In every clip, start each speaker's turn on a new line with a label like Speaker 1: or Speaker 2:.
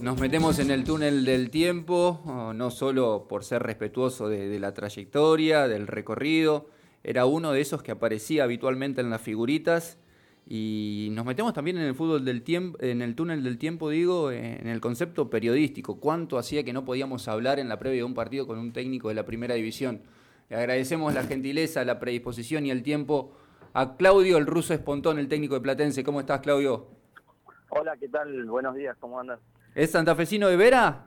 Speaker 1: Nos metemos en el túnel del tiempo, oh, no solo por ser respetuoso de, la trayectoria, del recorrido, era uno de esos que aparecía habitualmente en las figuritas. Y nos metemos también en el fútbol del tiempo, en el túnel del tiempo, digo, en el concepto periodístico. ¿Cuánto hacía que no podíamos hablar en la previa de un partido con un técnico de la primera división? Le agradecemos la gentileza, la predisposición y el tiempo a Claudio, el ruso espontón, el técnico de Platense. ¿Cómo estás, Claudio?
Speaker 2: Hola, ¿qué tal? Buenos días, ¿cómo andas?
Speaker 1: ¿Es santafesino de Vera?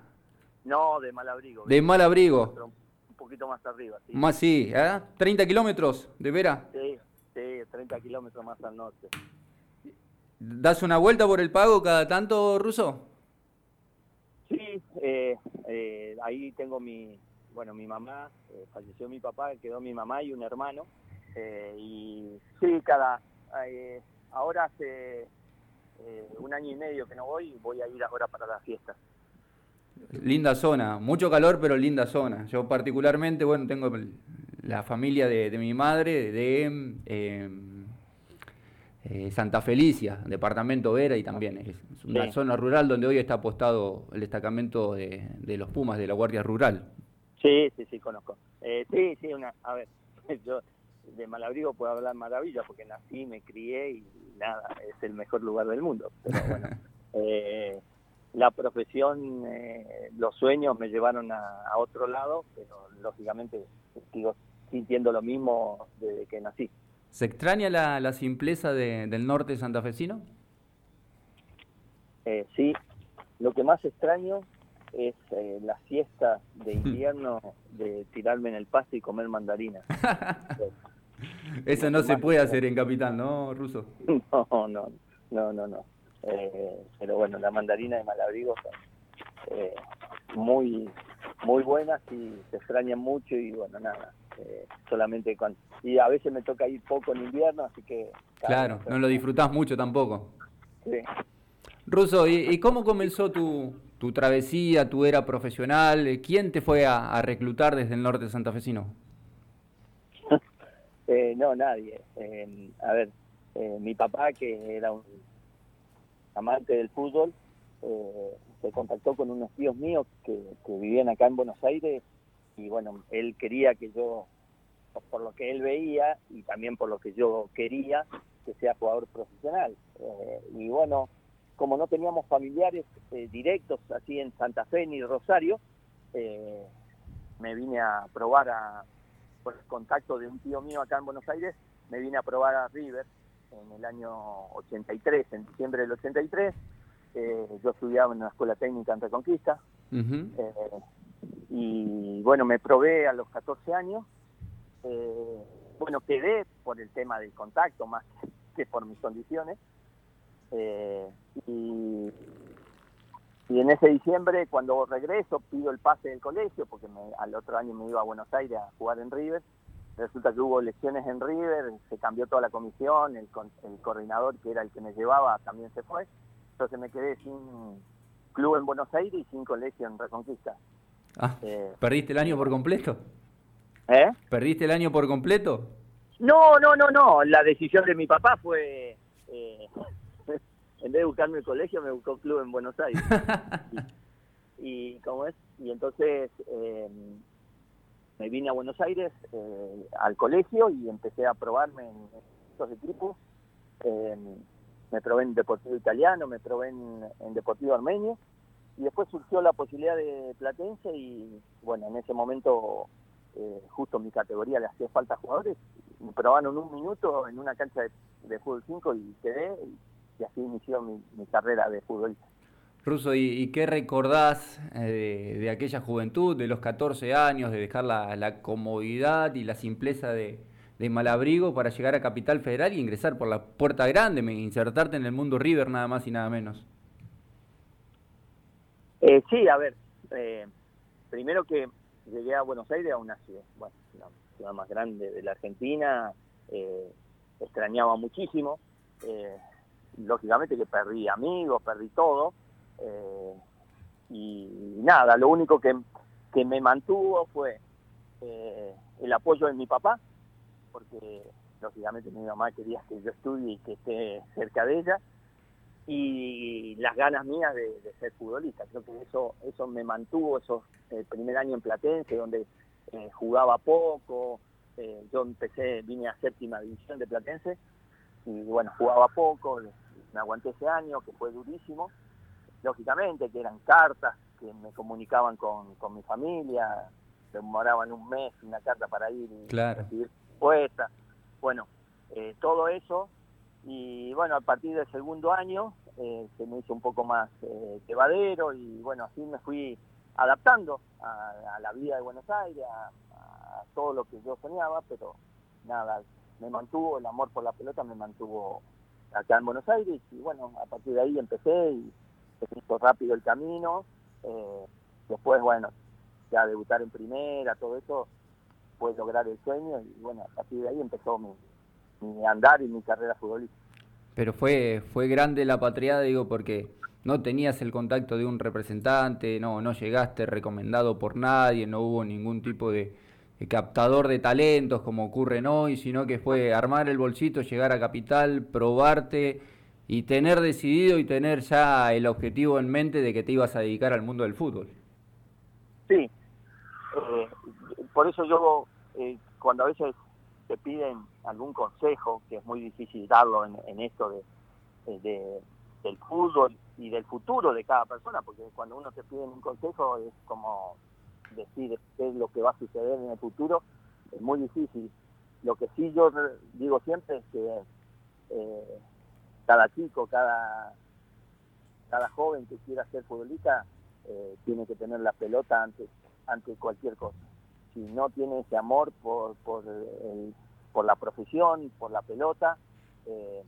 Speaker 2: No, de Malabrigo.
Speaker 1: De Malabrigo.
Speaker 2: Un poquito más arriba,
Speaker 1: sí. Más sí, ¿eh? ¿30 kilómetros de Vera?
Speaker 2: Sí, sí, 30 kilómetros más al norte.
Speaker 1: ¿Das una vuelta por el pago cada tanto, Ruso?
Speaker 2: Sí, eh, eh, ahí tengo mi, bueno, mi mamá, eh, falleció mi papá, quedó mi mamá y un hermano. y sí, cada, ahora hace eh, un año y medio que no voy voy a ir ahora para las fiestas.
Speaker 1: Linda zona, mucho calor pero linda zona. Yo particularmente, bueno, tengo la familia de, mi madre de em, eh, Santa Felicia, departamento Vera y también es una zona rural donde hoy está apostado el destacamento de, los Pumas de la Guardia Rural.
Speaker 2: Sí, sí, sí, conozco. Eh, sí, sí, una, a ver, yo de Malabrigo puedo hablar maravilla porque nací, me crié y nada, es el mejor lugar del mundo. Pero bueno, eh, la profesión, eh, los sueños me llevaron a, otro lado, pero lógicamente sigo sintiendo lo mismo desde que nací.
Speaker 1: ¿Se extraña la, simpleza del norte santafesino?
Speaker 2: Eh, sí, lo que más extraño es eh, la siesta de invierno de tirarme en el pasto y comer mandarinas.
Speaker 1: Eso no se puede hacer en Capital, ¿no, Ruso?
Speaker 2: No, no, no, no, no. Eh, pero bueno, la mandarina de Malabrigo eh, muy, muy buenas y se extrañan mucho y bueno, nada. Eh, solamente cuando... Y a veces me toca ir poco en invierno, así que...
Speaker 1: Claro, no lo disfrutás mucho tampoco.
Speaker 2: Sí.
Speaker 1: Ruso, ¿y, cómo comenzó tu, tu, travesía, tu era profesional? ¿Quién te fue a, a reclutar desde el norte santafesino?
Speaker 2: Eh, no, nadie. Eh, a ver, eh, mi papá, que era un amante del fútbol, se contactó con unos tíos míos que, vivían acá en Buenos Aires y bueno, él quería que yo, por lo que él veía y también por lo que yo quería, que sea jugador profesional. y bueno, como no teníamos familiares directos así en Santa Fe ni Rosario, me vine a probar a, por el contacto de un tío mío acá en Buenos Aires, me vine a probar a River en el año 83, en diciembre del 83. Eh, yo estudiaba en una escuela técnica en Reconquista. Eh, y bueno, me probé a los 14 años. Eh, bueno, quedé por el tema del contacto más que, por mis condiciones. y y en ese diciembre, cuando regreso, pido el pase del colegio, porque al otro año me iba a Buenos Aires a jugar en River. Resulta que hubo elecciones en River, se cambió toda la comisión, el, el coordinador que era el que me llevaba también se fue. Entonces me quedé sin club en Buenos Aires y sin colegio en Reconquista.
Speaker 1: Ah, eh, ¿Perdiste el año por completo?
Speaker 2: ¿Eh?
Speaker 1: ¿Perdiste el año por completo?
Speaker 2: No, no, no, no. La decisión de mi papá fue eh, en vez de buscarme el colegio, me buscó club en Buenos Aires. y, cómo es, y entonces em, me vine a Buenos Aires eh, al colegio y empecé a probarme en estos equipos. Em, me probé en Deportivo Italiano, me probé en, Deportivo Armenio y después surgió la posibilidad de Platense y bueno, en ese momento eh, justo mi categoría le hacía falta jugadores, me probaron un minuto en una cancha de, de fútbol 5 y quedé y así inició mi, carrera de futbolista.
Speaker 1: Ruso, ¿y, qué recordás eh, de, aquella juventud, de los 14 años, de dejar la, comodidad y la simpleza de, Malabrigo para llegar a Capital Federal y ingresar por la puerta grande, insertarte en el mundo River nada más y nada menos?
Speaker 2: Eh, sí, a ver, eh, primero que llegué a Buenos Aires, a una ciudad, bueno, la ciudad más grande de la Argentina, extrañaba muchísimo, lógicamente que perdí amigos, perdí todo. Eh, y nada, lo único que, que me mantuvo fue eh, el apoyo de mi papá, porque lógicamente mi mamá quería que yo estudie y que esté cerca de ella. y las ganas mías de, ser futbolista. Creo que eso eso me mantuvo, eso el primer año en Platense, donde eh, jugaba poco, eh, yo empecé, vine a séptima división de Platense, y bueno, jugaba poco, me aguanté ese año, que fue durísimo, lógicamente, que eran cartas que me comunicaban con, con mi familia, demoraban un mes una carta para ir y recibir respuesta. Bueno, eh, todo eso y bueno, a partir del segundo año eh, se me hizo un poco más eh, llevadero y bueno, así me fui adaptando a, la vida de Buenos Aires, a, todo lo que yo soñaba, pero nada, me mantuvo, el amor por la pelota me mantuvo acá en Buenos Aires y bueno, a partir de ahí empecé y se hizo rápido el camino. Eh, después, bueno, ya debutar en primera, todo eso, fue lograr el sueño y bueno, a partir de ahí empezó mi, mi andar y mi carrera futbolística.
Speaker 1: Pero fue, fue grande la patriada, digo, porque no tenías el contacto de un representante, no, no llegaste recomendado por nadie, no hubo ningún tipo de, captador de talentos como ocurre hoy, sino que fue armar el bolsito, llegar a Capital, probarte y tener decidido y tener ya el objetivo en mente de que te ibas a dedicar al mundo del fútbol.
Speaker 2: Sí, eh, por eso yo eh, cuando a veces te piden algún consejo, que es muy difícil darlo en, esto de, del fútbol y del futuro de cada persona, porque cuando uno te pide un consejo es como decir qué es lo que va a suceder en el futuro, es muy difícil. Lo que sí yo digo siempre es que eh, cada chico, cada, cada joven que quiera ser futbolista, eh, tiene que tener la pelota antes, ante cualquier cosa si no tiene ese amor por, por, por la profesión, por la pelota, eh,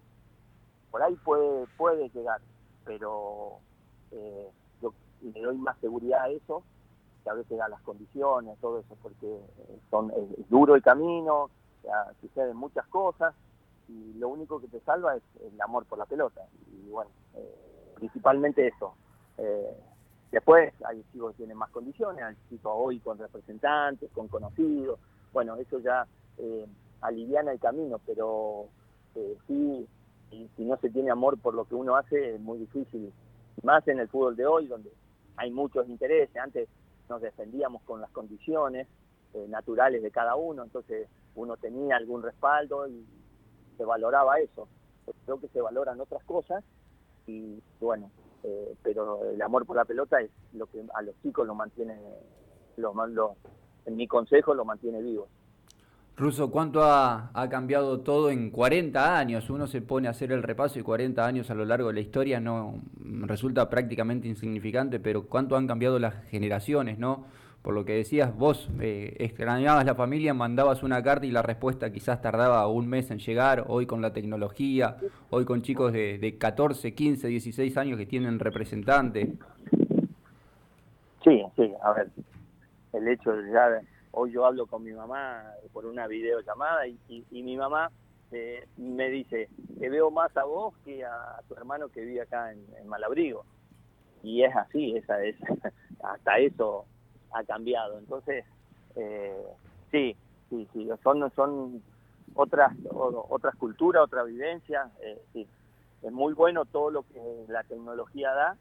Speaker 2: por ahí puede, puede llegar, pero eh, yo le doy más seguridad a eso, que a veces a las condiciones, todo eso, porque son, es, duro el camino, suceden muchas cosas, y lo único que te salva es el amor por la pelota. Y bueno, eh, principalmente eso. Después hay chicos que tienen más condiciones, hay chicos hoy con representantes, con conocidos, bueno, eso ya eh, aliviana el camino, pero eh, sí, si no se tiene amor por lo que uno hace, es muy difícil, más en el fútbol de hoy, donde hay muchos intereses, antes nos defendíamos con las condiciones eh, naturales de cada uno, entonces uno tenía algún respaldo y se valoraba eso. Creo que se valoran otras cosas y bueno, eh, pero el amor por la pelota es lo que a los chicos lo mantiene, lo, lo, en mi consejo lo mantiene vivo.
Speaker 1: Ruso, ¿cuánto ha, cambiado todo en 40 años? Uno se pone a hacer el repaso y 40 años a lo largo de la historia no resulta prácticamente insignificante, pero ¿cuánto han cambiado las generaciones, no? por lo que decías, vos eh, extrañabas la familia, mandabas una carta y la respuesta quizás tardaba un mes en llegar, hoy con la tecnología, hoy con chicos de, de 14, 15, 16 años que tienen representante.
Speaker 2: Sí, sí, a ver, el hecho de ya, hoy yo hablo con mi mamá por una videollamada y, y, mi mamá eh, me dice, te veo más a vos que a tu hermano que vive acá en, Malabrigo. Y es así, esa es, hasta eso ha cambiado. Entonces, eh, sí, sí, sí, son, son otras, otras culturas, otra vivencia. Eh, sí. Es muy bueno todo lo que la tecnología da,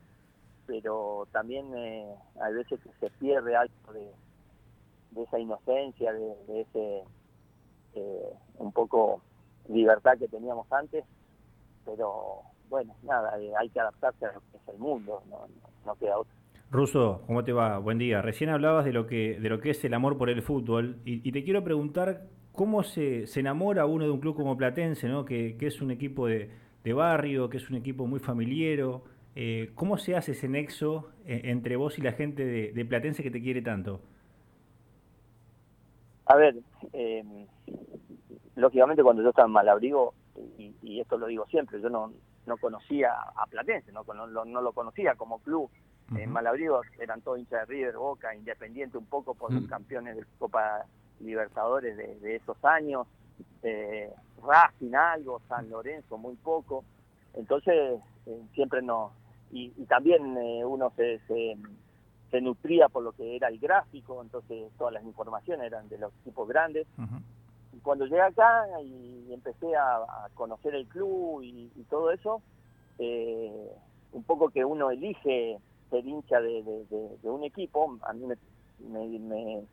Speaker 2: pero también eh, hay veces que se pierde algo de, de esa inocencia, de, ese eh, un poco libertad que teníamos antes, pero bueno, nada, hay que adaptarse a lo que es el mundo, no, no queda otra.
Speaker 3: Ruso, ¿cómo te va? Buen día. Recién hablabas de lo que, de lo que es el amor por el fútbol y, te quiero preguntar cómo se, se, enamora uno de un club como Platense, ¿no? que, es un equipo de, barrio, que es un equipo muy familiero. Eh, ¿Cómo se hace ese nexo eh, entre vos y la gente de, Platense que te quiere tanto?
Speaker 2: A ver, em, lógicamente cuando yo estaba en Malabrigo, y, y, esto lo digo siempre, yo no, no conocía a Platense, no, no, no lo conocía como club en Malabrigo eran todos hinchas de River, Boca, Independiente un poco por los mm. campeones de Copa Libertadores de, esos años, eh, Racing algo, San Lorenzo muy poco. Entonces eh, siempre no... Y, también eh, uno se, se, nutría por lo que era el gráfico, entonces todas las informaciones eran de los equipos grandes. Y cuando llegué acá y empecé a, conocer el club y, todo eso, eh, un poco que uno elige ser hincha de, un equipo, a mí me,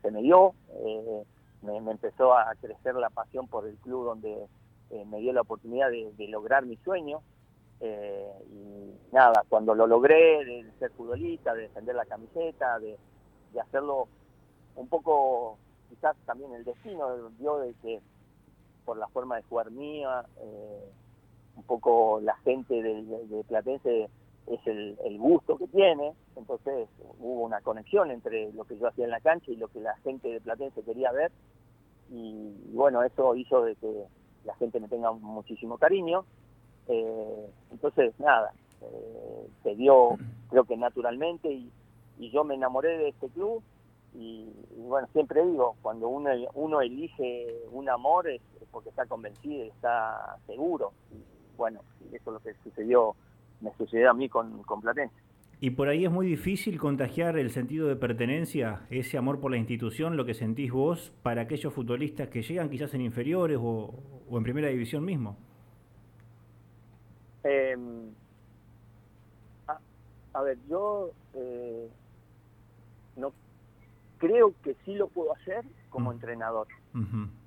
Speaker 2: se me dio, eh, me, empezó a crecer la pasión por el club donde eh, me dio la oportunidad de, lograr mi sueño. Eh, y nada, cuando lo logré, de ser futbolista, de defender la camiseta, de, hacerlo un poco, quizás también el destino dio de que por la forma de jugar mía, un poco la gente de Platense es el, gusto que tiene, entonces hubo una conexión entre lo que yo hacía en la cancha y lo que la gente de Platense quería ver, y, bueno, eso hizo de que la gente me tenga muchísimo cariño, eh, entonces nada, eh, se dio creo que naturalmente y, yo me enamoré de este club y, bueno, siempre digo, cuando uno, uno elige un amor es, porque está convencido y está seguro, y bueno, eso es lo que sucedió me sucedió a mí con, con Platense.
Speaker 3: Y por ahí es muy difícil contagiar el sentido de pertenencia, ese amor por la institución, lo que sentís vos, para aquellos futbolistas que llegan quizás en inferiores o, en primera división mismo.
Speaker 2: Em, a, ver, yo eh, no creo que sí lo puedo hacer como entrenador.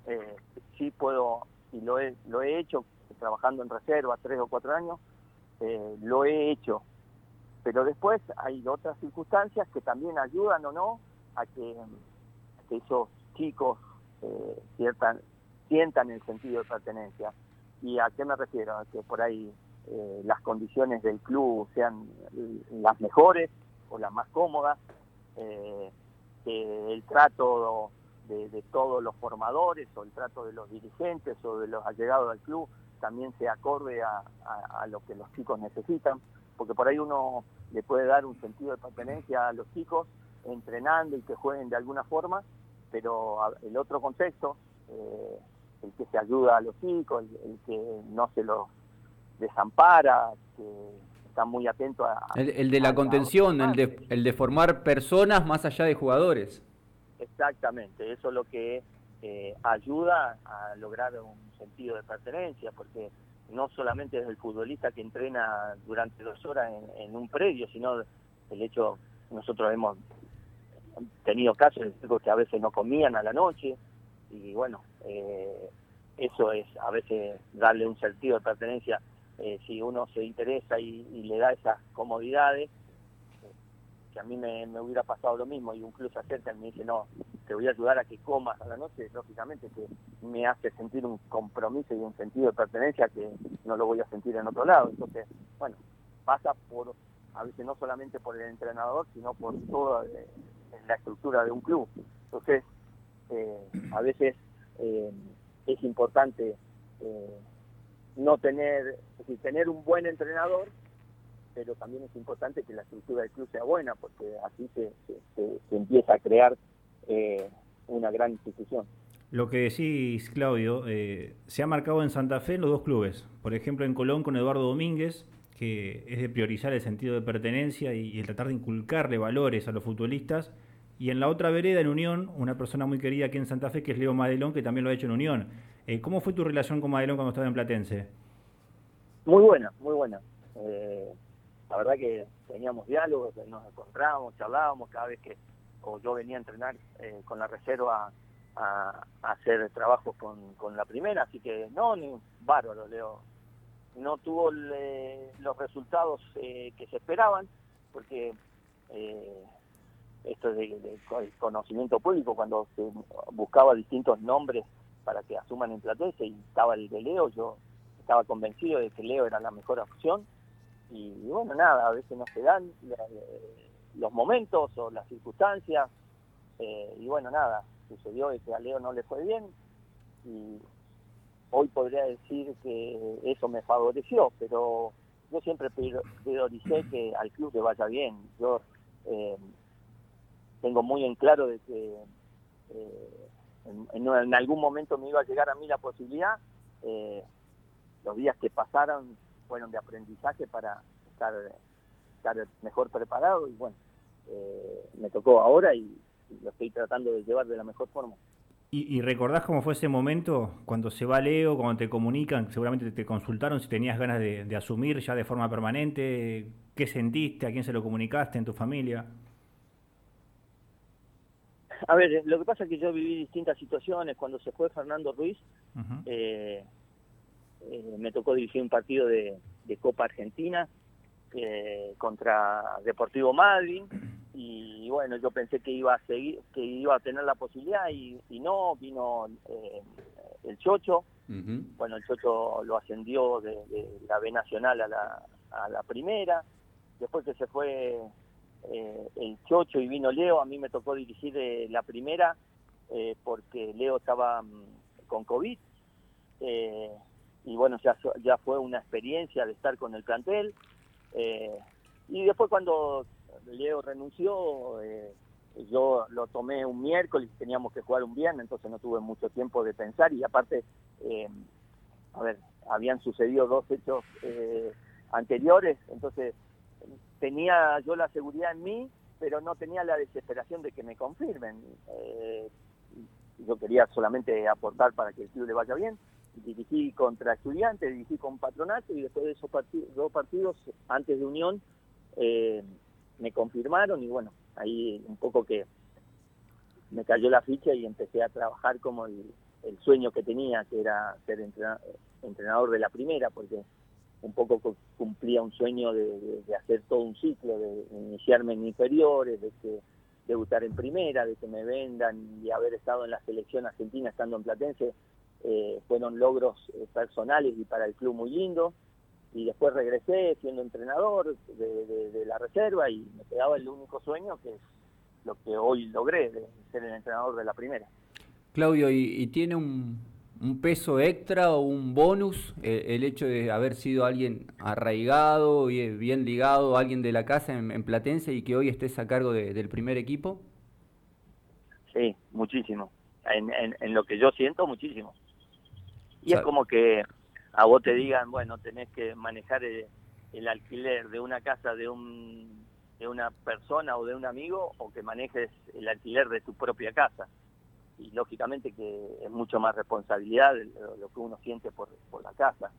Speaker 2: Eh, sí puedo, y lo he, lo he hecho trabajando en reserva tres o cuatro años, eh, lo he hecho. Pero después hay otras circunstancias que también ayudan o no a que, esos chicos eh, sientan el sentido de pertenencia. ¿Y a qué me refiero? A que por ahí eh, las condiciones del club sean las mejores o las más cómodas, que el trato de, todos los formadores o el trato de los dirigentes o de los allegados al club también se acorde a, lo que los chicos necesitan, porque por ahí uno le puede dar un sentido de pertenencia a los chicos entrenando y que jueguen de alguna forma, pero el otro contexto, eh, el que se ayuda a los chicos, el, que no se los desampara, que está muy atento a...
Speaker 1: El, de la contención, el de, el de formar personas más allá de jugadores.
Speaker 2: Exactamente, eso es lo que eh, ayuda a lograr un sentido de pertenencia, porque no solamente es el futbolista que entrena durante dos horas en, un predio, sino el hecho, nosotros hemos tenido casos de que a veces no comían a la noche, y bueno, eh, eso es a veces darle un sentido de pertenencia, eh, si uno se interesa y le da esas comodidades, a mí me, hubiera pasado lo mismo y un club se acerca y me dice, no, te voy a ayudar a que comas a la noche, lógicamente que me hace sentir un compromiso y un sentido de pertenencia que no lo voy a sentir en otro lado. Entonces, bueno, pasa por, a veces no solamente por el entrenador, sino por toda eh, la estructura de un club. Entonces, eh, a veces eh, es importante no tener, es tener un buen entrenador pero también es importante que la estructura del club sea buena, porque así se, empieza a crear eh, una gran institución.
Speaker 3: Lo que decís, Claudio, eh, se ha marcado en Santa Fe los dos clubes. Por ejemplo, en Colón con Eduardo Domínguez, que es de priorizar el sentido de pertenencia y, el tratar de inculcarle valores a los futbolistas. Y en la otra vereda, en Unión, una persona muy querida aquí en Santa Fe, que es Leo Madelón, que también lo ha hecho en Unión. Eh, ¿Cómo fue tu relación con Madelón cuando estaba en Platense?
Speaker 2: Muy buena, muy buena la verdad que teníamos diálogos, nos encontrábamos, charlábamos cada vez que o yo venía a entrenar eh, con la reserva a, hacer trabajos con, la primera, así que no, ni bárbaro, Leo. No tuvo los resultados eh, que se esperaban, porque eh, esto es de, conocimiento público, cuando se buscaba distintos nombres para que asuman en Platense y estaba el de Leo, yo estaba convencido de que Leo era la mejor opción y, bueno, nada, a veces no se dan los momentos o las circunstancias, eh, y bueno, nada, sucedió que a Leo no le fue bien, y hoy podría decir que eso me favoreció, pero yo siempre prioricé que al club le vaya bien. Yo eh, tengo muy en claro de que eh, en, algún momento me iba a llegar a mí la posibilidad. los días que pasaron fueron de aprendizaje para estar, estar mejor preparado y bueno, eh, me tocó ahora y, lo estoy tratando de llevar de la mejor forma.
Speaker 3: ¿Y, recordás cómo fue ese momento cuando se va Leo, cuando te comunican, seguramente te consultaron si tenías ganas de, asumir ya de forma permanente? ¿Qué sentiste? ¿A quién se lo comunicaste en tu familia?
Speaker 2: A ver, lo que pasa es que yo viví distintas situaciones. Cuando se fue Fernando Ruiz, eh, eh, me tocó dirigir un partido de, Copa Argentina eh, contra Deportivo Madrid y bueno, yo pensé que iba a seguir, que iba a tener la posibilidad y, no, vino el Chocho. Bueno, el Chocho lo ascendió de, la B Nacional a la, a la primera. Después que se fue eh, el Chocho y vino Leo, a mí me tocó dirigir eh, la primera eh, porque Leo estaba mm, con COVID. y bueno, ya, ya fue una experiencia de estar con el plantel. y después cuando Leo renunció, yo lo tomé un miércoles, teníamos que jugar un viernes, entonces no tuve mucho tiempo de pensar y aparte, a ver, habían sucedido dos hechos anteriores, entonces tenía yo la seguridad en mí, pero no tenía la desesperación de que me confirmen. Eh, yo quería solamente aportar para que el club le vaya bien. Dirigí contra estudiantes, dirigí con patronato y después de esos dos partidos, antes de Unión, eh, me confirmaron y bueno, ahí un poco que me cayó la ficha y empecé a trabajar como el, el sueño que tenía, que era ser entrenador de la primera, porque un poco cumplía un sueño de, hacer todo un ciclo, de iniciarme en inferiores, de que debutar en primera, de que me vendan y haber estado en la selección argentina estando en Platense, eh, fueron logros eh, personales y para el club muy lindos. Y después regresé siendo entrenador de, la reserva y me quedaba el único sueño que es lo que hoy logré, de ser el entrenador de la primera.
Speaker 1: Claudio, y tiene un, un peso extra o un bonus eh, el hecho de haber sido alguien arraigado, bien, bien ligado, alguien de la casa en, Platense y que hoy estés a cargo del primer equipo?
Speaker 2: Sí, muchísimo. En, en, lo que yo siento, muchísimo. Y es como que a vos te digan, bueno, tenés que manejar el, el alquiler de una casa de un de una persona o de un amigo o que manejes el alquiler de tu propia casa y lógicamente que es mucho más responsabilidad lo que uno siente por, por la casa.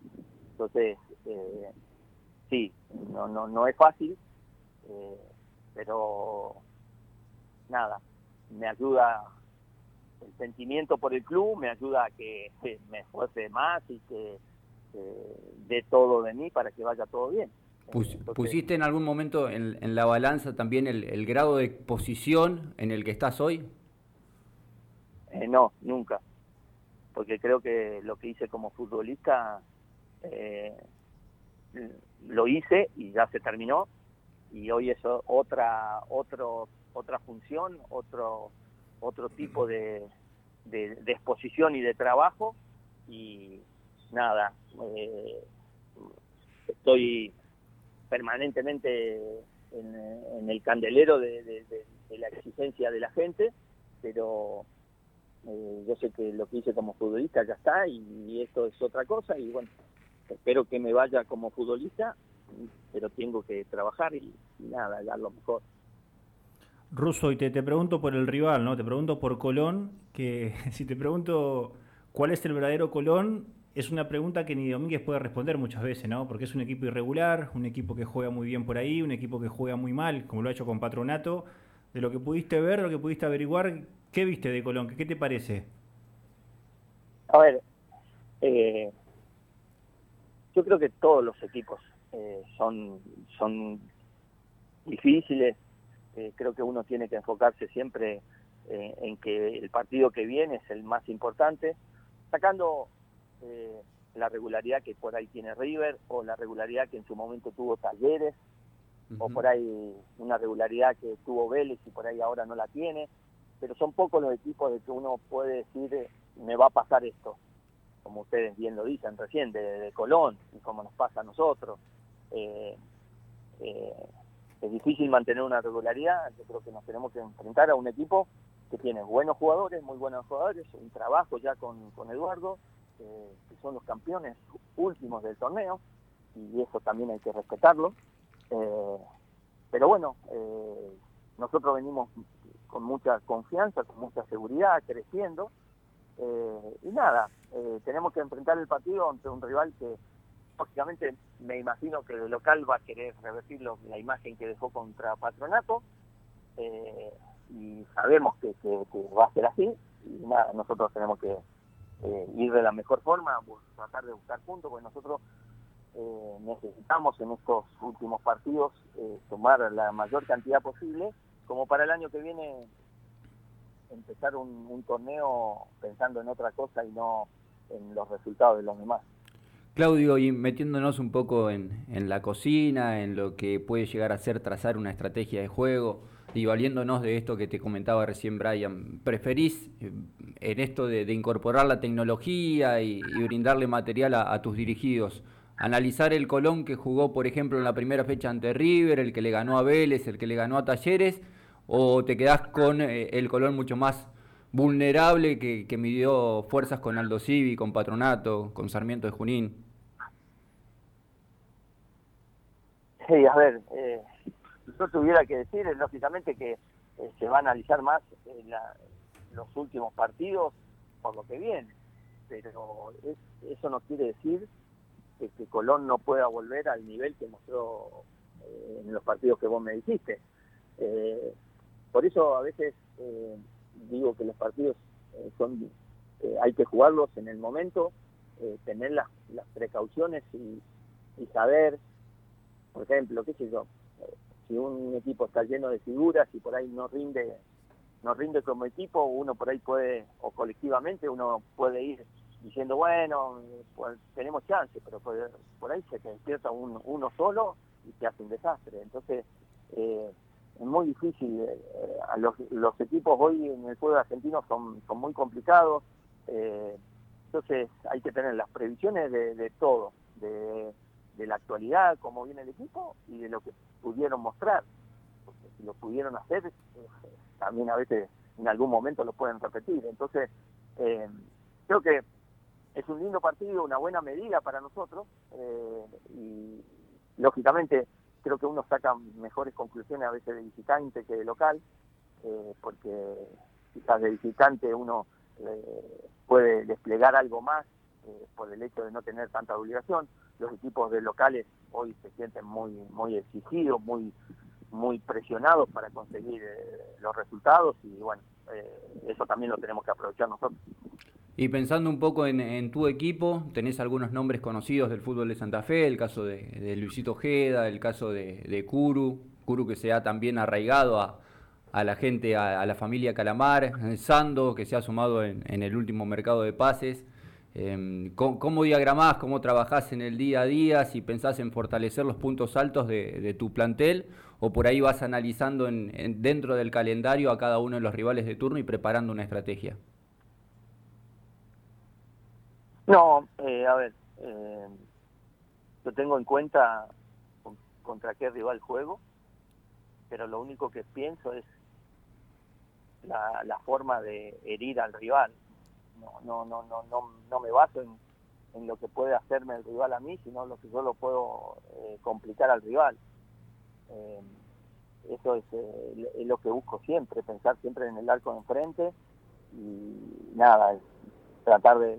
Speaker 2: Entonces, eh, sí, no, no, no es fácil, eh, pero nada, me ayuda el sentimiento por el club, me ayuda a que me esfuerce más y que dé todo de mí para que vaya todo bien.
Speaker 1: ¿Pusiste en algún momento en, en la balanza también el, el grado de posición en el que estás hoy?
Speaker 2: Eh, no, nunca. Porque creo que lo que hice como futbolista eh, lo hice y ya se terminó. Y hoy es otra, otro, otra función, otro, otro tipo de, de, exposición y de trabajo. Y nada, eh, estoy permanentemente en, el candelero de, la exigencia de la gente, pero eh, yo sé que lo que hice como futbolista ya está y, esto es otra cosa y bueno, espero que me vaya como futbolista, pero tengo que trabajar y, nada, dar lo mejor.
Speaker 3: Russo, y te, te pregunto por el rival, ¿no? Te pregunto por Colón, que si te pregunto cuál es el verdadero Colón, es una pregunta que ni Domínguez puede responder muchas veces, ¿no? Porque es un equipo irregular, un equipo que juega muy bien por ahí, un equipo que juega muy mal, como lo ha hecho con Patronato. De lo que pudiste ver, lo que pudiste averiguar, ¿Qué viste de Colón? ¿Qué te parece?
Speaker 2: A ver, eh, yo creo que todos los equipos eh, son, son difíciles. Eh, creo que uno tiene que enfocarse siempre en que el partido que viene es el más importante, sacando la regularidad que por ahí tiene River o la regularidad que en su momento tuvo Talleres o por ahí una regularidad que tuvo Vélez y por ahí ahora no la tiene pero son pocos los equipos de que uno puede decir eh, me va a pasar esto, como ustedes bien lo dicen recién, de, Colón, y como nos pasa a nosotros. Eh, eh, es difícil mantener una regularidad, yo creo que nos tenemos que enfrentar a un equipo que tiene buenos jugadores, muy buenos jugadores, un trabajo ya con, con Eduardo, que son los campeones últimos del torneo, y eso también hay que respetarlo. Pero bueno, nosotros venimos con mucha confianza, con mucha seguridad, creciendo. Eh, y nada, eh, tenemos que enfrentar el partido ante un rival que, lógicamente me imagino que el local va a querer revertir la imagen que dejó contra Patronato eh, y sabemos que, va a ser así y nada, nosotros tenemos que eh, ir de la mejor forma, tratar de buscar puntos, porque nosotros eh, necesitamos en estos últimos partidos tomar la mayor cantidad posible, como para el año que viene empezar un torneo pensando en otra cosa y no en los resultados de los demás.
Speaker 1: Claudio, y metiéndonos un poco en, la cocina, en lo que puede llegar a ser trazar una estrategia de juego, y valiéndonos de esto que te comentaba recién Brian, ¿preferís eh, en esto de, incorporar la tecnología y, brindarle material a, tus dirigidos? Analizar el Colón que jugó, por ejemplo, en la primera fecha ante River, el que le ganó a Vélez, el que le ganó a Talleres, o te quedás con eh, el Colón mucho más vulnerable que, que midió fuerzas con Aldo Civi, con Patronato, con Sarmiento de Junín?
Speaker 2: Sí, a ver, eh, yo tuviera que decir, lógicamente que eh, se va a analizar más eh, los últimos partidos por lo que viene, pero eso no quiere decir que, Colón no pueda volver al nivel que mostró eh, en los partidos que vos me dijiste. por eso a veces digo que los partidos son hay que jugarlos en el momento, tener las, precauciones y, y saber por ejemplo, qué sé yo, si un equipo está lleno de figuras y por ahí no rinde no rinde como equipo, uno por ahí puede, o colectivamente, uno puede ir diciendo, bueno, pues tenemos chance, pero por, ahí se despierta uno solo y se hace un desastre. Entonces, eh, es muy difícil. Eh, los, equipos hoy en el fútbol argentino son, son muy complicados. Eh, entonces, hay que tener las previsiones de, de todo, de de la actualidad, cómo viene el equipo y de lo que pudieron mostrar. Porque si lo pudieron hacer, eh, también a veces en algún momento lo pueden repetir. Entonces, eh, creo que es un lindo partido, una buena medida para nosotros eh, y lógicamente creo que uno saca mejores conclusiones a veces de visitante que de local, porque quizás de visitante uno puede desplegar algo más por el hecho de no tener tanta obligación los equipos de locales hoy se sienten muy muy exigidos, muy muy presionados para conseguir eh, los resultados y bueno, eh, eso también lo tenemos que aprovechar nosotros.
Speaker 1: Y pensando un poco en, tu equipo, tenés algunos nombres conocidos del fútbol de Santa Fe, el caso de, Luisito Ojeda, el caso de, de Curu que se ha también arraigado a, a la gente, a, la familia Calamar, Sando que se ha sumado en, en el último mercado de pases. Eh, ¿cómo, diagramás, cómo trabajás en el día a día, si pensás en fortalecer los puntos altos de, tu plantel o por ahí vas analizando en, dentro del calendario a cada uno de los rivales de turno y preparando una estrategia?
Speaker 2: No, eh, a ver, eh, yo tengo en cuenta contra qué rival juego, pero lo único que pienso es la forma de herir al rival no, no, no, no, no, no me baso en, lo que puede hacerme el rival a mí, sino lo que yo lo puedo eh, complicar al rival. Eh, eso es, eh, es, lo que busco siempre, pensar siempre en el arco enfrente y nada, tratar de,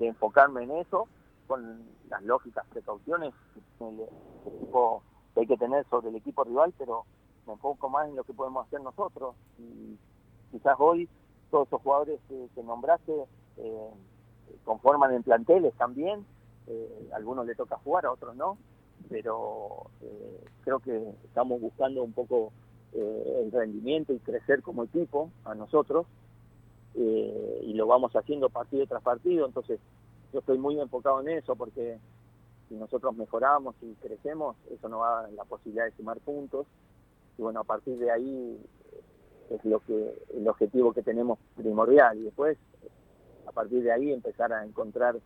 Speaker 2: enfocarme en eso con las lógicas precauciones que, hay que tener sobre el equipo rival, pero me enfoco más en lo que podemos hacer nosotros. Y quizás hoy todos esos jugadores que, nombraste eh, conforman en planteles también, eh, algunos le toca jugar, a otros no, pero eh, creo que estamos buscando un poco el rendimiento y crecer como equipo a nosotros, y lo vamos haciendo partido tras partido, entonces yo estoy muy enfocado en eso porque si nosotros mejoramos y crecemos, eso nos va a dar la posibilidad de sumar puntos, y bueno, a partir de ahí es lo que el objetivo que tenemos primordial y después a partir de ahí empezar a encontrar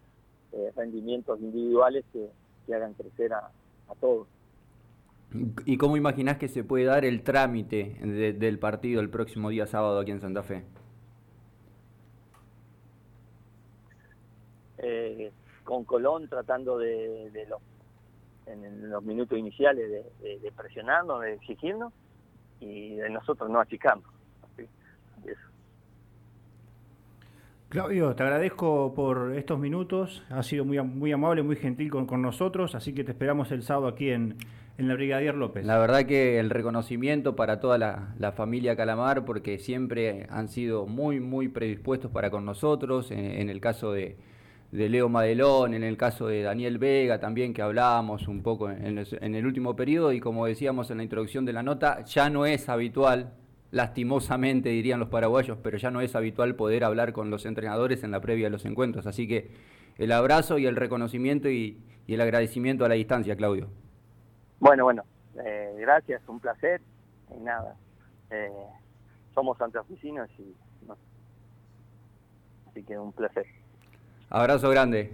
Speaker 2: eh, rendimientos individuales que, hagan crecer a, todos.
Speaker 1: ¿Y cómo imaginás que se puede dar el trámite del partido el próximo día sábado aquí en Santa Fe?
Speaker 2: Eh, con Colón tratando de, los en los minutos iniciales de, de presionarnos, de exigirnos y de nosotros no achicamos.
Speaker 3: Claudio, te agradezco por estos minutos, has sido muy, muy amable, muy gentil con, con nosotros, así que te esperamos el sábado aquí en, en la Brigadier López.
Speaker 1: La verdad que el reconocimiento para toda la, familia Calamar, porque siempre han sido muy, muy predispuestos para con nosotros, en, el caso de, Leo Madelón, en el caso de Daniel Vega también, que hablábamos un poco en, el último periodo, y como decíamos en la introducción de la nota, ya no es habitual, lastimosamente dirían los paraguayos, pero ya no es habitual poder hablar con los entrenadores en la previa de los encuentros. Así que el abrazo y el reconocimiento y el agradecimiento a la distancia, Claudio.
Speaker 2: Bueno, bueno, eh, gracias, un placer. Y nada, eh, somos santafesinos y así que un placer.
Speaker 1: Abrazo grande.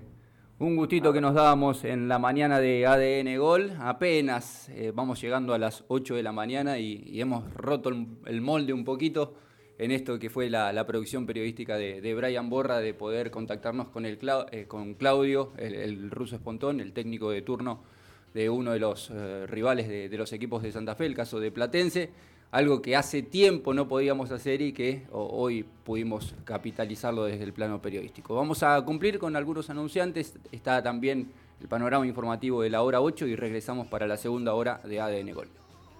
Speaker 1: Un gustito que nos dábamos en la mañana de ADN Gol. Apenas eh, vamos llegando a las 8 de la mañana y, hemos roto el, molde un poquito en esto que fue la, producción periodística de, Brian Borra, de poder contactarnos con, el, con Claudio, el, ruso espontón, el técnico de turno de uno de los eh, rivales de, los equipos de Santa Fe, el caso de Platense, algo que hace tiempo no podíamos hacer y que hoy pudimos capitalizarlo desde el plano periodístico. Vamos a cumplir con algunos anunciantes, está también el panorama informativo de la hora 8 y regresamos para la segunda hora de ADN Gol.